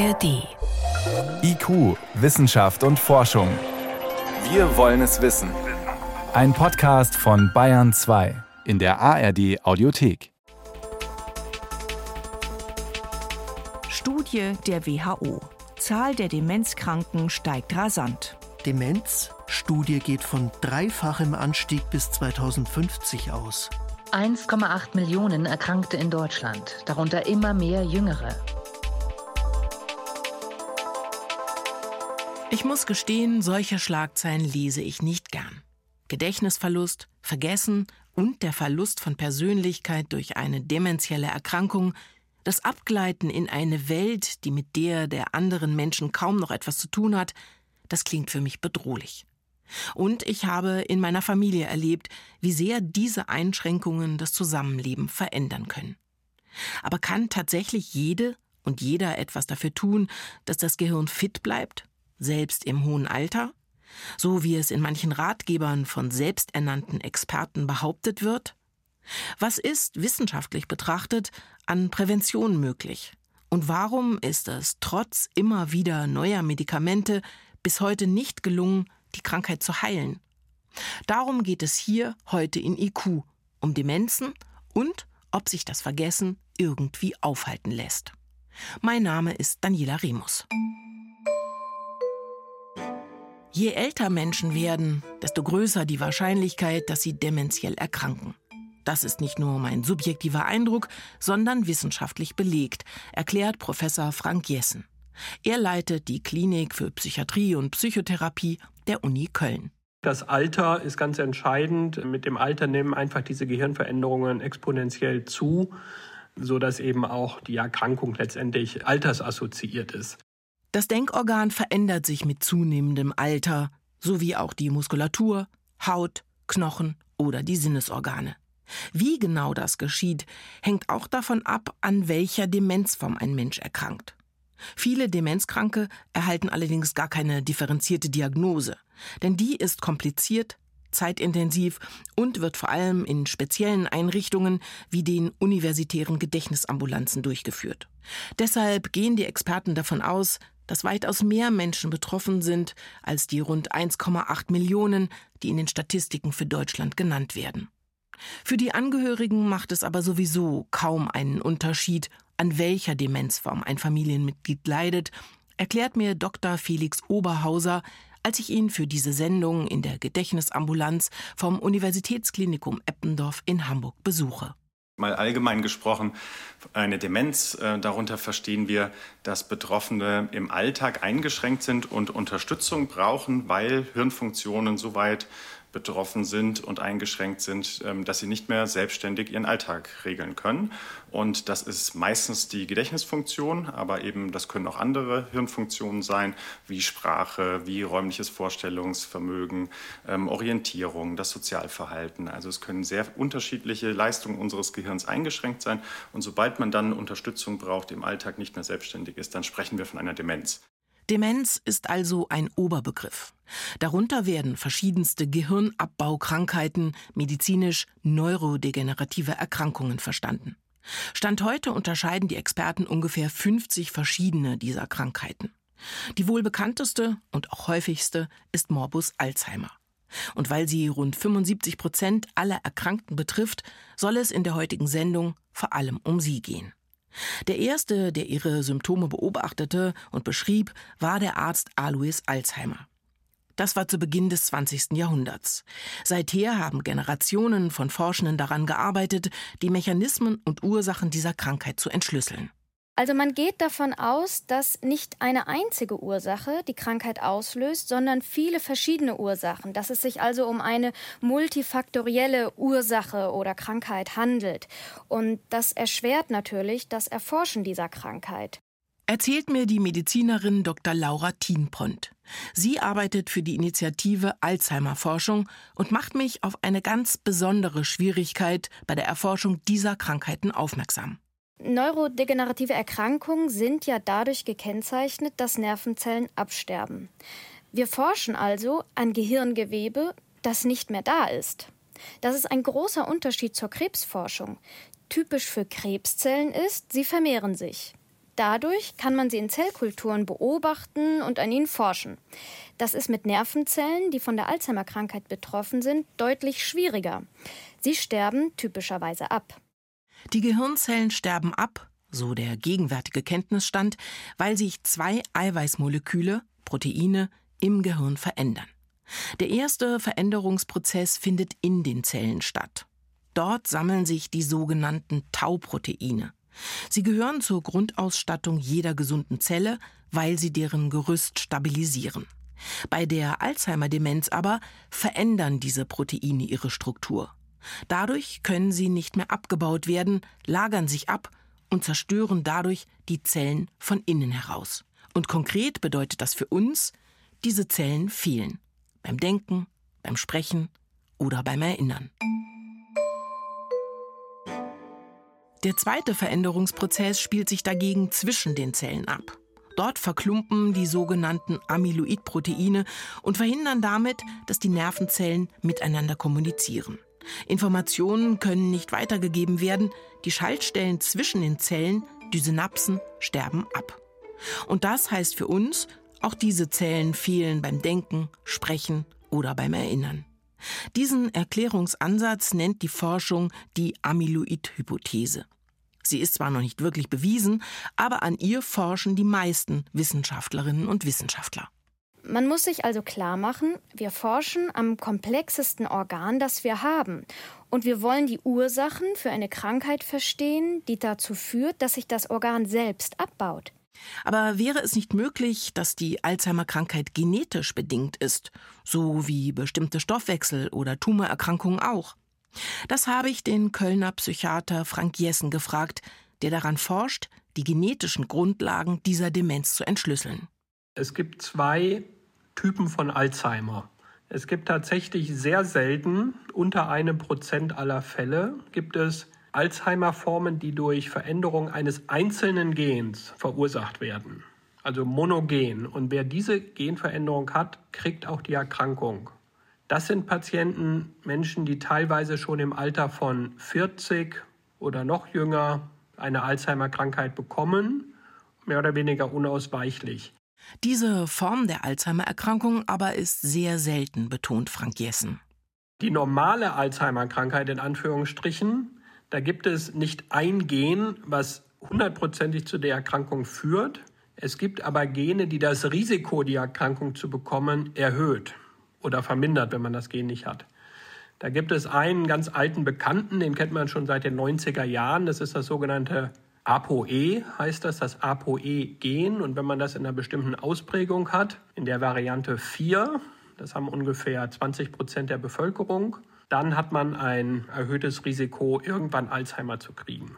ARD. IQ, Wissenschaft und Forschung. Wir wollen es wissen. Ein Podcast von Bayern 2 in der ARD Audiothek. Studie der WHO. Zahl der Demenzkranken steigt rasant. Demenz? Studie geht von dreifachem Anstieg bis 2050 aus. 1,8 Millionen Erkrankte in Deutschland, darunter immer mehr Jüngere. Ich muss gestehen, solche Schlagzeilen lese ich nicht gern. Gedächtnisverlust, Vergessen und der Verlust von Persönlichkeit durch eine dementielle Erkrankung, das Abgleiten in eine Welt, die mit der der anderen Menschen kaum noch etwas zu tun hat, das klingt für mich bedrohlich. Und ich habe in meiner Familie erlebt, wie sehr diese Einschränkungen das Zusammenleben verändern können. Aber kann tatsächlich jede und jeder etwas dafür tun, dass das Gehirn fit bleibt, selbst im hohen Alter? So wie es in manchen Ratgebern von selbsternannten Experten behauptet wird? Was ist wissenschaftlich betrachtet an Prävention möglich? Und warum ist es trotz immer wieder neuer Medikamente bis heute nicht gelungen, die Krankheit zu heilen? Darum geht es hier heute in IQ, um Demenzen und ob sich das Vergessen irgendwie aufhalten lässt. Mein Name ist Daniela Remus. Je älter Menschen werden, desto größer die Wahrscheinlichkeit, dass sie dementiell erkranken. Das ist nicht nur mein subjektiver Eindruck, sondern wissenschaftlich belegt, erklärt Professor Frank Jessen. Er leitet die Klinik für Psychiatrie und Psychotherapie der Uni Köln. Das Alter ist ganz entscheidend. Mit dem Alter nehmen einfach diese Gehirnveränderungen exponentiell zu, sodass eben auch die Erkrankung letztendlich altersassoziiert ist. Das Denkorgan verändert sich mit zunehmendem Alter, sowie auch die Muskulatur, Haut, Knochen oder die Sinnesorgane. Wie genau das geschieht, hängt auch davon ab, an welcher Demenzform ein Mensch erkrankt. Viele Demenzkranke erhalten allerdings gar keine differenzierte Diagnose, denn die ist kompliziert, zeitintensiv und wird vor allem in speziellen Einrichtungen wie den universitären Gedächtnisambulanzen durchgeführt. Deshalb gehen die Experten davon aus, dass weitaus mehr Menschen betroffen sind als die rund 1,8 Millionen, die in den Statistiken für Deutschland genannt werden. Für die Angehörigen macht es aber sowieso kaum einen Unterschied, an welcher Demenzform ein Familienmitglied leidet, erklärt mir Dr. Felix Oberhauser, als ich ihn für diese Sendung in der Gedächtnisambulanz vom Universitätsklinikum Eppendorf in Hamburg besuche. Mal allgemein gesprochen, eine Demenz, äh, darunter verstehen wir, dass Betroffene im Alltag eingeschränkt sind und Unterstützung brauchen, weil Hirnfunktionen so weit betroffen sind und eingeschränkt sind, ähm, dass sie nicht mehr selbstständig ihren Alltag regeln können. Und das ist meistens die Gedächtnisfunktion, aber eben das können auch andere Hirnfunktionen sein, wie Sprache, wie räumliches Vorstellungsvermögen, ähm, Orientierung, das Sozialverhalten. Also es können sehr unterschiedliche Leistungen unseres Gehirns eingeschränkt sein. Und sobald man dann Unterstützung braucht, im Alltag nicht mehr selbstständig ist, dann sprechen wir von einer Demenz. Demenz ist also ein Oberbegriff. Darunter werden verschiedenste Gehirnabbaukrankheiten, medizinisch neurodegenerative Erkrankungen verstanden. Stand heute unterscheiden die Experten ungefähr 50 verschiedene dieser Krankheiten. Die wohl bekannteste und auch häufigste ist Morbus Alzheimer. Und weil sie rund 75 Prozent aller Erkrankten betrifft, soll es in der heutigen Sendung vor allem um sie gehen. Der erste, der ihre Symptome beobachtete und beschrieb, war der Arzt Alois Alzheimer. Das war zu Beginn des 20. Jahrhunderts. Seither haben Generationen von Forschenden daran gearbeitet, die Mechanismen und Ursachen dieser Krankheit zu entschlüsseln. Also man geht davon aus, dass nicht eine einzige Ursache die Krankheit auslöst, sondern viele verschiedene Ursachen, dass es sich also um eine multifaktorielle Ursache oder Krankheit handelt. Und das erschwert natürlich das Erforschen dieser Krankheit. Erzählt mir die Medizinerin Dr. Laura Thienpont. Sie arbeitet für die Initiative Alzheimer Forschung und macht mich auf eine ganz besondere Schwierigkeit bei der Erforschung dieser Krankheiten aufmerksam. Neurodegenerative Erkrankungen sind ja dadurch gekennzeichnet, dass Nervenzellen absterben. Wir forschen also an Gehirngewebe, das nicht mehr da ist. Das ist ein großer Unterschied zur Krebsforschung. Typisch für Krebszellen ist, sie vermehren sich. Dadurch kann man sie in Zellkulturen beobachten und an ihnen forschen. Das ist mit Nervenzellen, die von der Alzheimer-Krankheit betroffen sind, deutlich schwieriger. Sie sterben typischerweise ab. Die Gehirnzellen sterben ab, so der gegenwärtige Kenntnisstand, weil sich zwei Eiweißmoleküle, Proteine, im Gehirn verändern. Der erste Veränderungsprozess findet in den Zellen statt. Dort sammeln sich die sogenannten Tauproteine. Sie gehören zur Grundausstattung jeder gesunden Zelle, weil sie deren Gerüst stabilisieren. Bei der Alzheimer-Demenz aber verändern diese Proteine ihre Struktur. Dadurch können sie nicht mehr abgebaut werden, lagern sich ab und zerstören dadurch die Zellen von innen heraus. Und konkret bedeutet das für uns, diese Zellen fehlen. Beim Denken, beim Sprechen oder beim Erinnern. Der zweite Veränderungsprozess spielt sich dagegen zwischen den Zellen ab. Dort verklumpen die sogenannten Amyloidproteine und verhindern damit, dass die Nervenzellen miteinander kommunizieren. Informationen können nicht weitergegeben werden, die Schaltstellen zwischen den Zellen, die Synapsen, sterben ab. Und das heißt für uns, auch diese Zellen fehlen beim Denken, Sprechen oder beim Erinnern. Diesen Erklärungsansatz nennt die Forschung die Amyloid-Hypothese. Sie ist zwar noch nicht wirklich bewiesen, aber an ihr forschen die meisten Wissenschaftlerinnen und Wissenschaftler. Man muss sich also klar machen, wir forschen am komplexesten Organ, das wir haben. Und wir wollen die Ursachen für eine Krankheit verstehen, die dazu führt, dass sich das Organ selbst abbaut. Aber wäre es nicht möglich, dass die Alzheimer-Krankheit genetisch bedingt ist, so wie bestimmte Stoffwechsel- oder Tumorerkrankungen auch? Das habe ich den Kölner Psychiater Frank Jessen gefragt, der daran forscht, die genetischen Grundlagen dieser Demenz zu entschlüsseln. Es gibt zwei Typen von Alzheimer. Es gibt tatsächlich sehr selten, unter einem Prozent aller Fälle, gibt es Alzheimer-Formen, die durch Veränderung eines einzelnen Gens verursacht werden. Also monogen. Und wer diese Genveränderung hat, kriegt auch die Erkrankung. Das sind Patienten, Menschen, die teilweise schon im Alter von 40 oder noch jünger eine Alzheimer-Krankheit bekommen, mehr oder weniger unausweichlich. Diese Form der Alzheimer-Erkrankung aber ist sehr selten, betont Frank Jessen. Die normale Alzheimer-Krankheit in Anführungsstrichen da gibt es nicht ein Gen, was hundertprozentig zu der Erkrankung führt. Es gibt aber Gene, die das Risiko, die Erkrankung zu bekommen, erhöht oder vermindert, wenn man das Gen nicht hat. Da gibt es einen ganz alten Bekannten, den kennt man schon seit den 90er Jahren. Das ist das sogenannte ApoE, heißt das, das ApoE-Gen. Und wenn man das in einer bestimmten Ausprägung hat, in der Variante 4, das haben ungefähr 20 Prozent der Bevölkerung, dann hat man ein erhöhtes Risiko, irgendwann Alzheimer zu kriegen.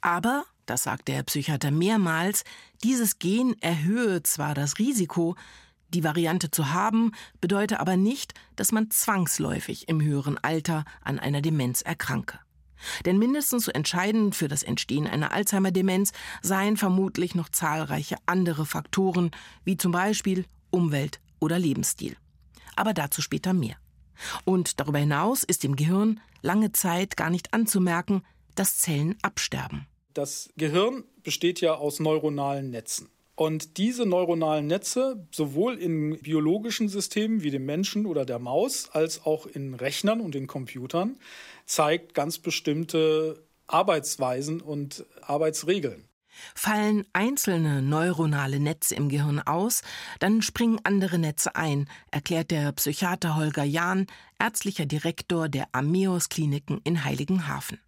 Aber, das sagt der Psychiater mehrmals, dieses Gen erhöhe zwar das Risiko, die Variante zu haben, bedeutet aber nicht, dass man zwangsläufig im höheren Alter an einer Demenz erkranke. Denn mindestens so entscheidend für das Entstehen einer Alzheimer-Demenz seien vermutlich noch zahlreiche andere Faktoren, wie zum Beispiel Umwelt oder Lebensstil. Aber dazu später mehr. Und darüber hinaus ist im Gehirn lange Zeit gar nicht anzumerken, dass Zellen absterben. Das Gehirn besteht ja aus neuronalen Netzen. Und diese neuronalen Netze, sowohl in biologischen Systemen wie dem Menschen oder der Maus, als auch in Rechnern und in Computern, zeigt ganz bestimmte Arbeitsweisen und Arbeitsregeln. Fallen einzelne neuronale Netze im Gehirn aus, dann springen andere Netze ein, erklärt der Psychiater Holger Jahn, ärztlicher Direktor der Ameos Kliniken in Heiligenhafen.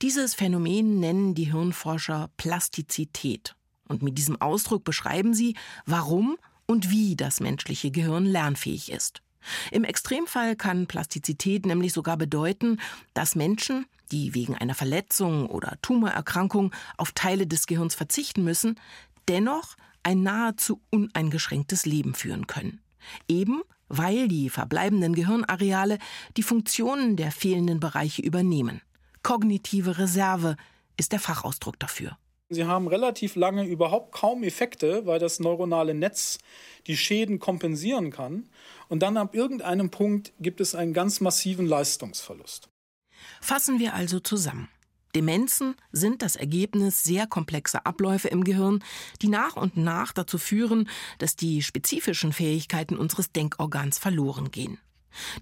Dieses Phänomen nennen die Hirnforscher Plastizität. Und mit diesem Ausdruck beschreiben sie, warum und wie das menschliche Gehirn lernfähig ist. Im Extremfall kann Plastizität nämlich sogar bedeuten, dass Menschen, die wegen einer Verletzung oder Tumorerkrankung auf Teile des Gehirns verzichten müssen, dennoch ein nahezu uneingeschränktes Leben führen können. Eben weil die verbleibenden Gehirnareale die Funktionen der fehlenden Bereiche übernehmen. Kognitive Reserve ist der Fachausdruck dafür. Sie haben relativ lange überhaupt kaum Effekte, weil das neuronale Netz die Schäden kompensieren kann. Und dann ab irgendeinem Punkt gibt es einen ganz massiven Leistungsverlust. Fassen wir also zusammen. Demenzen sind das Ergebnis sehr komplexer Abläufe im Gehirn, die nach und nach dazu führen, dass die spezifischen Fähigkeiten unseres Denkorgans verloren gehen.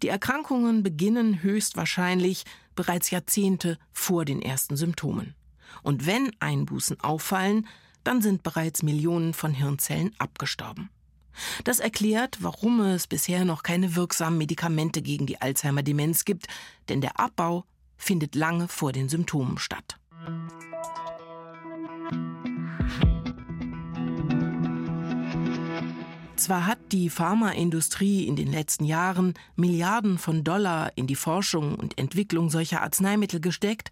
Die Erkrankungen beginnen höchstwahrscheinlich bereits Jahrzehnte vor den ersten Symptomen. Und wenn Einbußen auffallen, dann sind bereits Millionen von Hirnzellen abgestorben. Das erklärt, warum es bisher noch keine wirksamen Medikamente gegen die Alzheimer-Demenz gibt, denn der Abbau findet lange vor den Symptomen statt. Zwar hat die Pharmaindustrie in den letzten Jahren Milliarden von Dollar in die Forschung und Entwicklung solcher Arzneimittel gesteckt,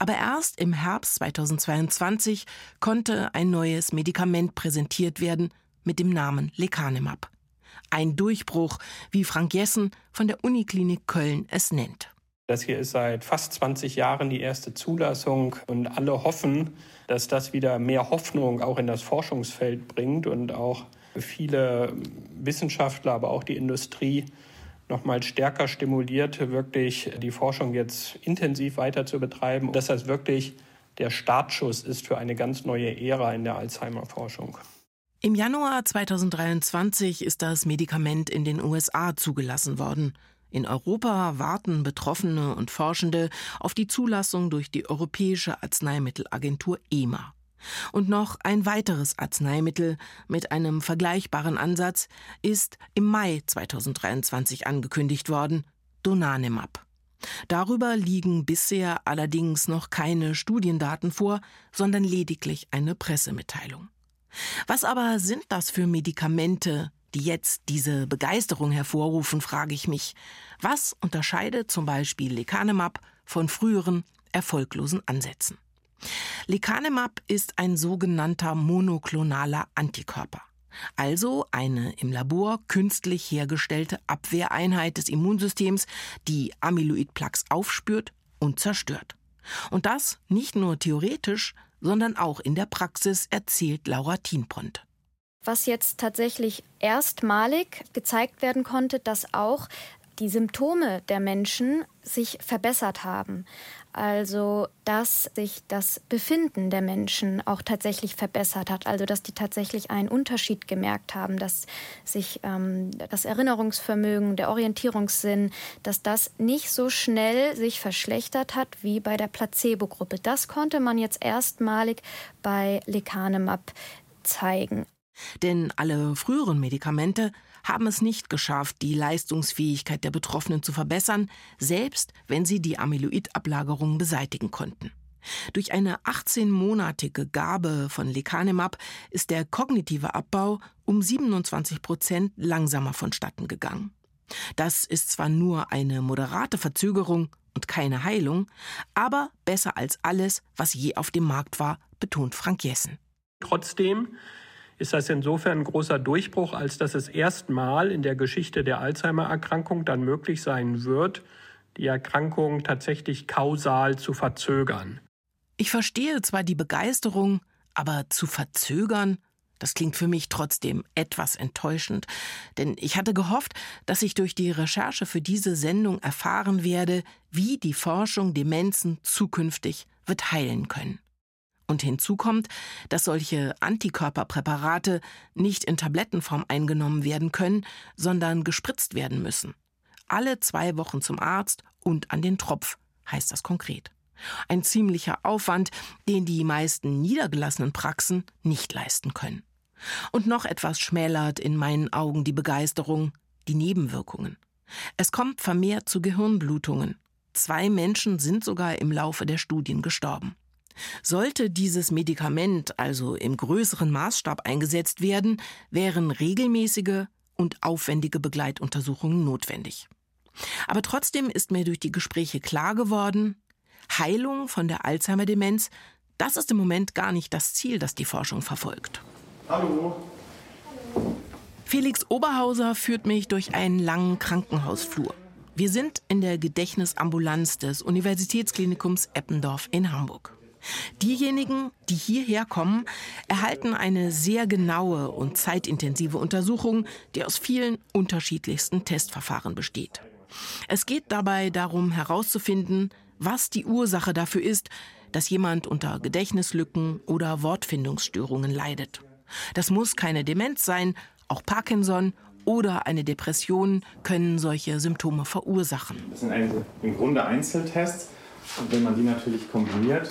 aber erst im Herbst 2022 konnte ein neues Medikament präsentiert werden mit dem Namen Lecanemab. Ein Durchbruch, wie Frank Jessen von der Uniklinik Köln es nennt. Das hier ist seit fast 20 Jahren die erste Zulassung und alle hoffen, dass das wieder mehr Hoffnung auch in das Forschungsfeld bringt und auch viele Wissenschaftler, aber auch die Industrie noch mal stärker stimuliert, wirklich die Forschung jetzt intensiv weiter zu betreiben, dass das wirklich der Startschuss ist für eine ganz neue Ära in der Alzheimer-Forschung. Im Januar 2023 ist das Medikament in den USA zugelassen worden. In Europa warten Betroffene und Forschende auf die Zulassung durch die Europäische Arzneimittelagentur EMA. Und noch ein weiteres Arzneimittel mit einem vergleichbaren Ansatz ist im Mai 2023 angekündigt worden, Donanemab. Darüber liegen bisher allerdings noch keine Studiendaten vor, sondern lediglich eine Pressemitteilung. Was aber sind das für Medikamente, die jetzt diese Begeisterung hervorrufen, frage ich mich. Was unterscheidet zum Beispiel Lecanemab von früheren erfolglosen Ansätzen? Lecanemab ist ein sogenannter monoklonaler Antikörper, also eine im Labor künstlich hergestellte Abwehreinheit des Immunsystems, die Amyloidplaques aufspürt und zerstört. Und das nicht nur theoretisch, sondern auch in der Praxis, erzählt Laura Thienpont was jetzt tatsächlich erstmalig gezeigt werden konnte, dass auch die Symptome der Menschen sich verbessert haben. Also, dass sich das Befinden der Menschen auch tatsächlich verbessert hat. Also, dass die tatsächlich einen Unterschied gemerkt haben, dass sich ähm, das Erinnerungsvermögen, der Orientierungssinn, dass das nicht so schnell sich verschlechtert hat wie bei der Placebo-Gruppe. Das konnte man jetzt erstmalig bei Lecanemab zeigen. Denn alle früheren Medikamente haben es nicht geschafft, die Leistungsfähigkeit der Betroffenen zu verbessern, selbst wenn sie die Amyloidablagerung beseitigen konnten. Durch eine 18-monatige Gabe von Lecanemab ist der kognitive Abbau um 27 Prozent langsamer vonstatten gegangen. Das ist zwar nur eine moderate Verzögerung und keine Heilung, aber besser als alles, was je auf dem Markt war, betont Frank Jessen. Trotzdem ist das insofern ein großer Durchbruch, als dass es erstmal in der Geschichte der Alzheimer-Erkrankung dann möglich sein wird, die Erkrankung tatsächlich kausal zu verzögern. Ich verstehe zwar die Begeisterung, aber zu verzögern, das klingt für mich trotzdem etwas enttäuschend, denn ich hatte gehofft, dass ich durch die Recherche für diese Sendung erfahren werde, wie die Forschung Demenzen zukünftig wird heilen können. Und hinzu kommt, dass solche Antikörperpräparate nicht in Tablettenform eingenommen werden können, sondern gespritzt werden müssen. Alle zwei Wochen zum Arzt und an den Tropf, heißt das konkret. Ein ziemlicher Aufwand, den die meisten niedergelassenen Praxen nicht leisten können. Und noch etwas schmälert in meinen Augen die Begeisterung, die Nebenwirkungen. Es kommt vermehrt zu Gehirnblutungen. Zwei Menschen sind sogar im Laufe der Studien gestorben. Sollte dieses Medikament also im größeren Maßstab eingesetzt werden, wären regelmäßige und aufwendige Begleituntersuchungen notwendig. Aber trotzdem ist mir durch die Gespräche klar geworden, Heilung von der Alzheimer-Demenz, das ist im Moment gar nicht das Ziel, das die Forschung verfolgt. Hallo. Felix Oberhauser führt mich durch einen langen Krankenhausflur. Wir sind in der Gedächtnisambulanz des Universitätsklinikums Eppendorf in Hamburg. Diejenigen, die hierher kommen, erhalten eine sehr genaue und zeitintensive Untersuchung, die aus vielen unterschiedlichsten Testverfahren besteht. Es geht dabei darum herauszufinden, was die Ursache dafür ist, dass jemand unter Gedächtnislücken oder Wortfindungsstörungen leidet. Das muss keine Demenz sein, auch Parkinson oder eine Depression können solche Symptome verursachen. Das sind also im Grunde Einzeltests. Und wenn man die natürlich kombiniert,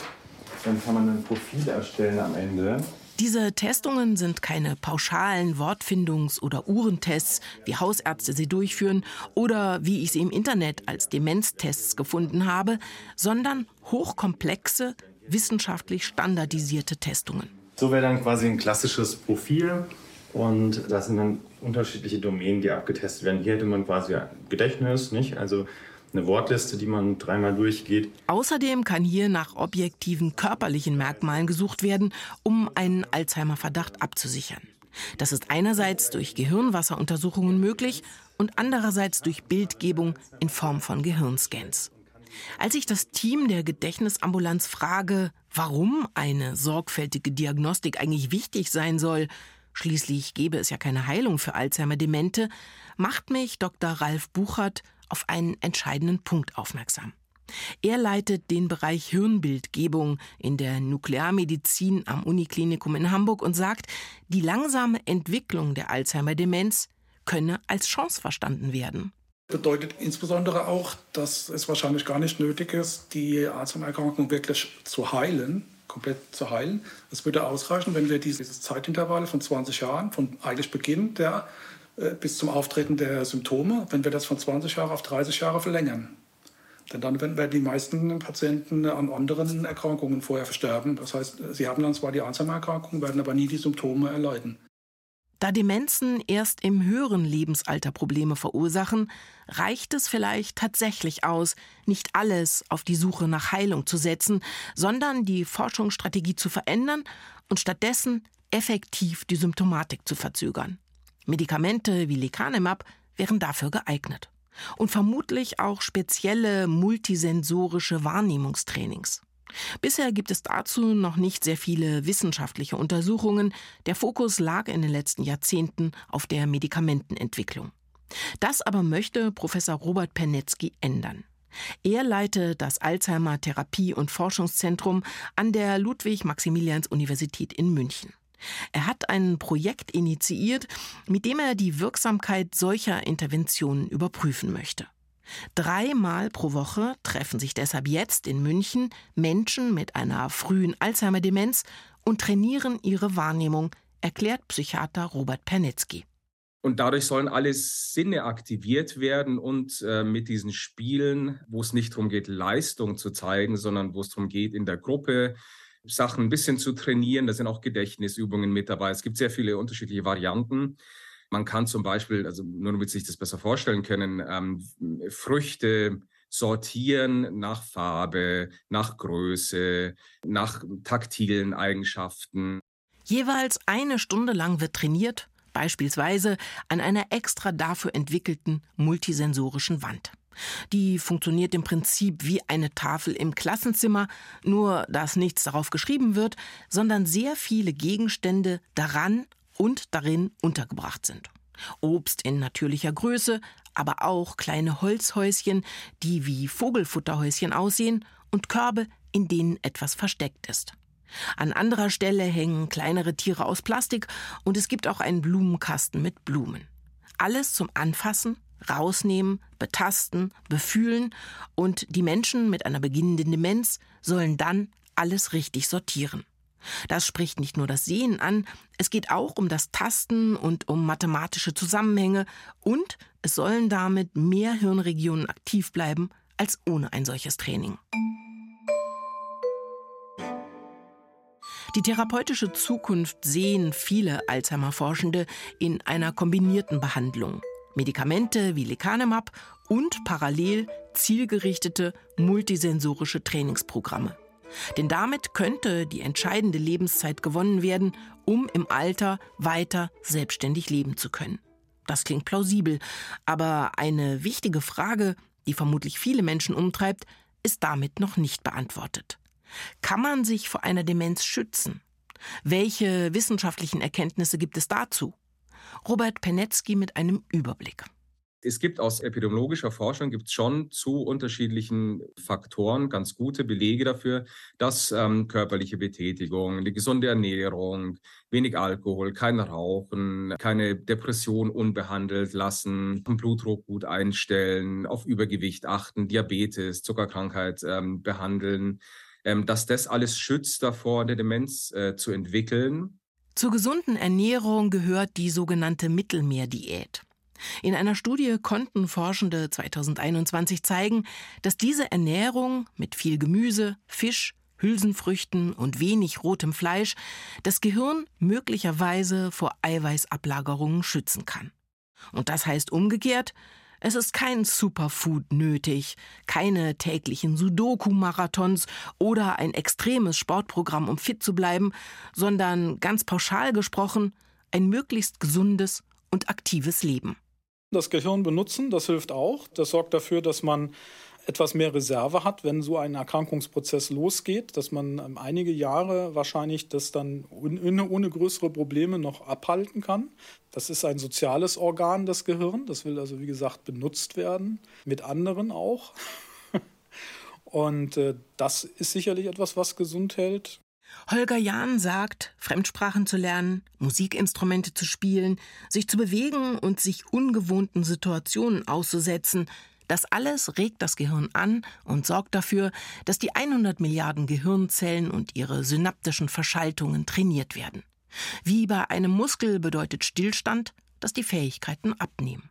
dann kann man ein Profil erstellen am Ende. Diese Testungen sind keine pauschalen Wortfindungs- oder Uhrentests, wie Hausärzte sie durchführen oder wie ich sie im Internet als Demenztests gefunden habe, sondern hochkomplexe, wissenschaftlich standardisierte Testungen. So wäre dann quasi ein klassisches Profil und das sind dann unterschiedliche Domänen, die abgetestet werden. Hier hätte man quasi Gedächtnis, nicht? Also eine Wortliste, die man dreimal durchgeht. Außerdem kann hier nach objektiven körperlichen Merkmalen gesucht werden, um einen Alzheimer-Verdacht abzusichern. Das ist einerseits durch Gehirnwasseruntersuchungen möglich und andererseits durch Bildgebung in Form von Gehirnscans. Als ich das Team der Gedächtnisambulanz frage, warum eine sorgfältige Diagnostik eigentlich wichtig sein soll, schließlich gäbe es ja keine Heilung für Alzheimer-Demente, macht mich Dr. Ralf Buchert auf einen entscheidenden Punkt aufmerksam. Er leitet den Bereich Hirnbildgebung in der Nuklearmedizin am Uniklinikum in Hamburg und sagt, die langsame Entwicklung der Alzheimer-Demenz könne als Chance verstanden werden. Bedeutet insbesondere auch, dass es wahrscheinlich gar nicht nötig ist, die Alzheimer-Erkrankung wirklich zu heilen, komplett zu heilen. Es würde ausreichen, wenn wir dieses Zeitintervall von 20 Jahren, von eigentlich Beginn der bis zum Auftreten der Symptome, wenn wir das von 20 Jahren auf 30 Jahre verlängern. Denn dann werden die meisten Patienten an anderen Erkrankungen vorher versterben. Das heißt, sie haben dann zwar die Alzheimer-Erkrankung, werden aber nie die Symptome erleiden. Da Demenzen erst im höheren Lebensalter Probleme verursachen, reicht es vielleicht tatsächlich aus, nicht alles auf die Suche nach Heilung zu setzen, sondern die Forschungsstrategie zu verändern und stattdessen effektiv die Symptomatik zu verzögern. Medikamente wie Lecanemab wären dafür geeignet. Und vermutlich auch spezielle multisensorische Wahrnehmungstrainings. Bisher gibt es dazu noch nicht sehr viele wissenschaftliche Untersuchungen. Der Fokus lag in den letzten Jahrzehnten auf der Medikamentenentwicklung. Das aber möchte Professor Robert Pernetzky ändern. Er leitet das Alzheimer Therapie- und Forschungszentrum an der Ludwig-Maximilians-Universität in München. Er hat ein Projekt initiiert, mit dem er die Wirksamkeit solcher Interventionen überprüfen möchte. Dreimal pro Woche treffen sich deshalb jetzt in München Menschen mit einer frühen Alzheimer-Demenz und trainieren ihre Wahrnehmung, erklärt Psychiater Robert Pernetzky. Und dadurch sollen alle Sinne aktiviert werden und äh, mit diesen Spielen, wo es nicht darum geht, Leistung zu zeigen, sondern wo es darum geht, in der Gruppe Sachen ein bisschen zu trainieren. Da sind auch Gedächtnisübungen mit dabei. Es gibt sehr viele unterschiedliche Varianten. Man kann zum Beispiel, also nur damit Sie sich das besser vorstellen können, ähm, Früchte sortieren nach Farbe, nach Größe, nach taktilen Eigenschaften. Jeweils eine Stunde lang wird trainiert, beispielsweise an einer extra dafür entwickelten multisensorischen Wand. Die funktioniert im Prinzip wie eine Tafel im Klassenzimmer, nur dass nichts darauf geschrieben wird, sondern sehr viele Gegenstände daran und darin untergebracht sind. Obst in natürlicher Größe, aber auch kleine Holzhäuschen, die wie Vogelfutterhäuschen aussehen, und Körbe, in denen etwas versteckt ist. An anderer Stelle hängen kleinere Tiere aus Plastik und es gibt auch einen Blumenkasten mit Blumen. Alles zum Anfassen rausnehmen, betasten, befühlen und die Menschen mit einer beginnenden Demenz sollen dann alles richtig sortieren. Das spricht nicht nur das Sehen an, es geht auch um das Tasten und um mathematische Zusammenhänge und es sollen damit mehr Hirnregionen aktiv bleiben als ohne ein solches Training. Die therapeutische Zukunft sehen viele Alzheimer-Forschende in einer kombinierten Behandlung. Medikamente wie Lecanemab und parallel zielgerichtete multisensorische Trainingsprogramme. Denn damit könnte die entscheidende Lebenszeit gewonnen werden, um im Alter weiter selbstständig leben zu können. Das klingt plausibel, aber eine wichtige Frage, die vermutlich viele Menschen umtreibt, ist damit noch nicht beantwortet. Kann man sich vor einer Demenz schützen? Welche wissenschaftlichen Erkenntnisse gibt es dazu? Robert Penetzky mit einem Überblick. Es gibt aus epidemiologischer Forschung gibt schon zu unterschiedlichen Faktoren ganz gute Belege dafür, dass ähm, körperliche Betätigung, eine gesunde Ernährung, wenig Alkohol, kein Rauchen, keine Depression unbehandelt lassen, den Blutdruck gut einstellen, auf Übergewicht achten, Diabetes, Zuckerkrankheit ähm, behandeln, ähm, dass das alles schützt davor, eine Demenz äh, zu entwickeln. Zur gesunden Ernährung gehört die sogenannte Mittelmeerdiät. In einer Studie konnten Forschende 2021 zeigen, dass diese Ernährung mit viel Gemüse, Fisch, Hülsenfrüchten und wenig rotem Fleisch das Gehirn möglicherweise vor Eiweißablagerungen schützen kann. Und das heißt umgekehrt, es ist kein Superfood nötig, keine täglichen Sudoku-Marathons oder ein extremes Sportprogramm, um fit zu bleiben, sondern ganz pauschal gesprochen ein möglichst gesundes und aktives Leben. Das Gehirn benutzen, das hilft auch. Das sorgt dafür, dass man etwas mehr Reserve hat, wenn so ein Erkrankungsprozess losgeht, dass man ähm, einige Jahre wahrscheinlich das dann ohne, ohne größere Probleme noch abhalten kann. Das ist ein soziales Organ, das Gehirn. Das will also, wie gesagt, benutzt werden, mit anderen auch. Und äh, das ist sicherlich etwas, was gesund hält. Holger Jahn sagt, Fremdsprachen zu lernen, Musikinstrumente zu spielen, sich zu bewegen und sich ungewohnten Situationen auszusetzen, das alles regt das Gehirn an und sorgt dafür, dass die 100 Milliarden Gehirnzellen und ihre synaptischen Verschaltungen trainiert werden. Wie bei einem Muskel bedeutet Stillstand, dass die Fähigkeiten abnehmen.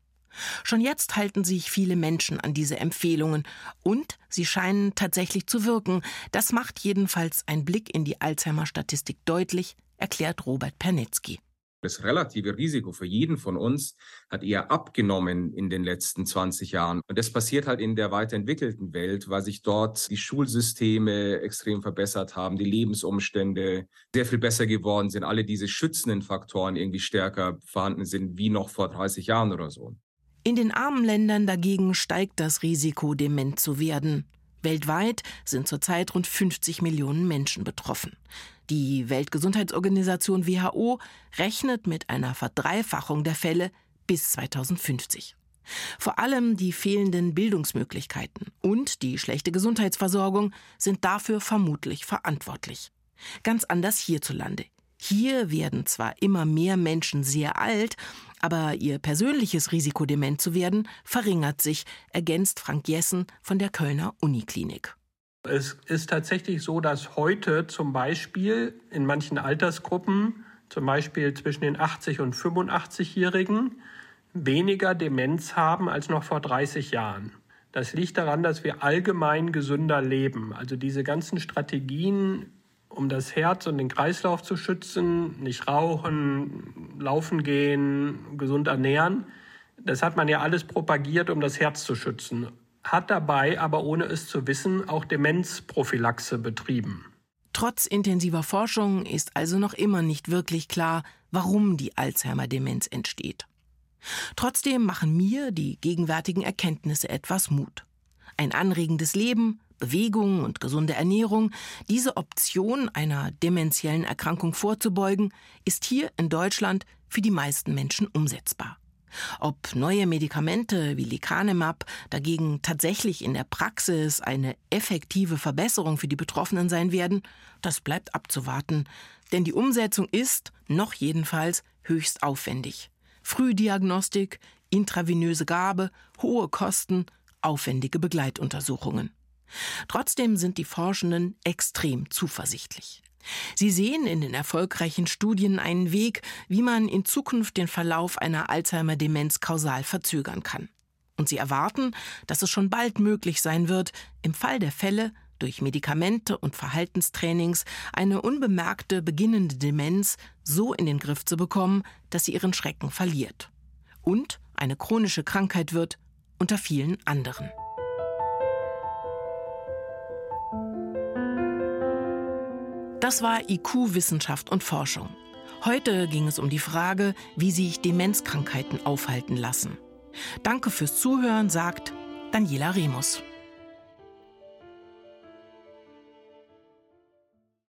Schon jetzt halten sich viele Menschen an diese Empfehlungen und sie scheinen tatsächlich zu wirken. Das macht jedenfalls ein Blick in die Alzheimer-Statistik deutlich, erklärt Robert Pernetzky. Das relative Risiko für jeden von uns hat eher abgenommen in den letzten 20 Jahren. Und das passiert halt in der weiterentwickelten Welt, weil sich dort die Schulsysteme extrem verbessert haben, die Lebensumstände sehr viel besser geworden sind, alle diese schützenden Faktoren irgendwie stärker vorhanden sind wie noch vor 30 Jahren oder so. In den armen Ländern dagegen steigt das Risiko, dement zu werden. Weltweit sind zurzeit rund 50 Millionen Menschen betroffen. Die Weltgesundheitsorganisation WHO rechnet mit einer Verdreifachung der Fälle bis 2050. Vor allem die fehlenden Bildungsmöglichkeiten und die schlechte Gesundheitsversorgung sind dafür vermutlich verantwortlich. Ganz anders hierzulande. Hier werden zwar immer mehr Menschen sehr alt, aber ihr persönliches Risiko, dement zu werden, verringert sich, ergänzt Frank Jessen von der Kölner Uniklinik. Es ist tatsächlich so, dass heute zum Beispiel in manchen Altersgruppen, zum Beispiel zwischen den 80 und 85-Jährigen, weniger Demenz haben als noch vor 30 Jahren. Das liegt daran, dass wir allgemein gesünder leben. Also diese ganzen Strategien, um das Herz und den Kreislauf zu schützen, nicht rauchen, laufen gehen, gesund ernähren, das hat man ja alles propagiert, um das Herz zu schützen hat dabei aber ohne es zu wissen auch Demenzprophylaxe betrieben. Trotz intensiver Forschung ist also noch immer nicht wirklich klar, warum die Alzheimer-Demenz entsteht. Trotzdem machen mir die gegenwärtigen Erkenntnisse etwas Mut. Ein anregendes Leben, Bewegung und gesunde Ernährung, diese Option einer dementiellen Erkrankung vorzubeugen, ist hier in Deutschland für die meisten Menschen umsetzbar. Ob neue Medikamente wie Lecanemab dagegen tatsächlich in der Praxis eine effektive Verbesserung für die Betroffenen sein werden, das bleibt abzuwarten, denn die Umsetzung ist, noch jedenfalls, höchst aufwendig. Frühdiagnostik, intravenöse Gabe, hohe Kosten, aufwendige Begleituntersuchungen. Trotzdem sind die Forschenden extrem zuversichtlich. Sie sehen in den erfolgreichen Studien einen Weg, wie man in Zukunft den Verlauf einer Alzheimer-Demenz kausal verzögern kann. Und sie erwarten, dass es schon bald möglich sein wird, im Fall der Fälle durch Medikamente und Verhaltenstrainings eine unbemerkte beginnende Demenz so in den Griff zu bekommen, dass sie ihren Schrecken verliert. Und eine chronische Krankheit wird unter vielen anderen. Das war IQ Wissenschaft und Forschung. Heute ging es um die Frage, wie sich Demenzkrankheiten aufhalten lassen. Danke fürs Zuhören, sagt Daniela Remus.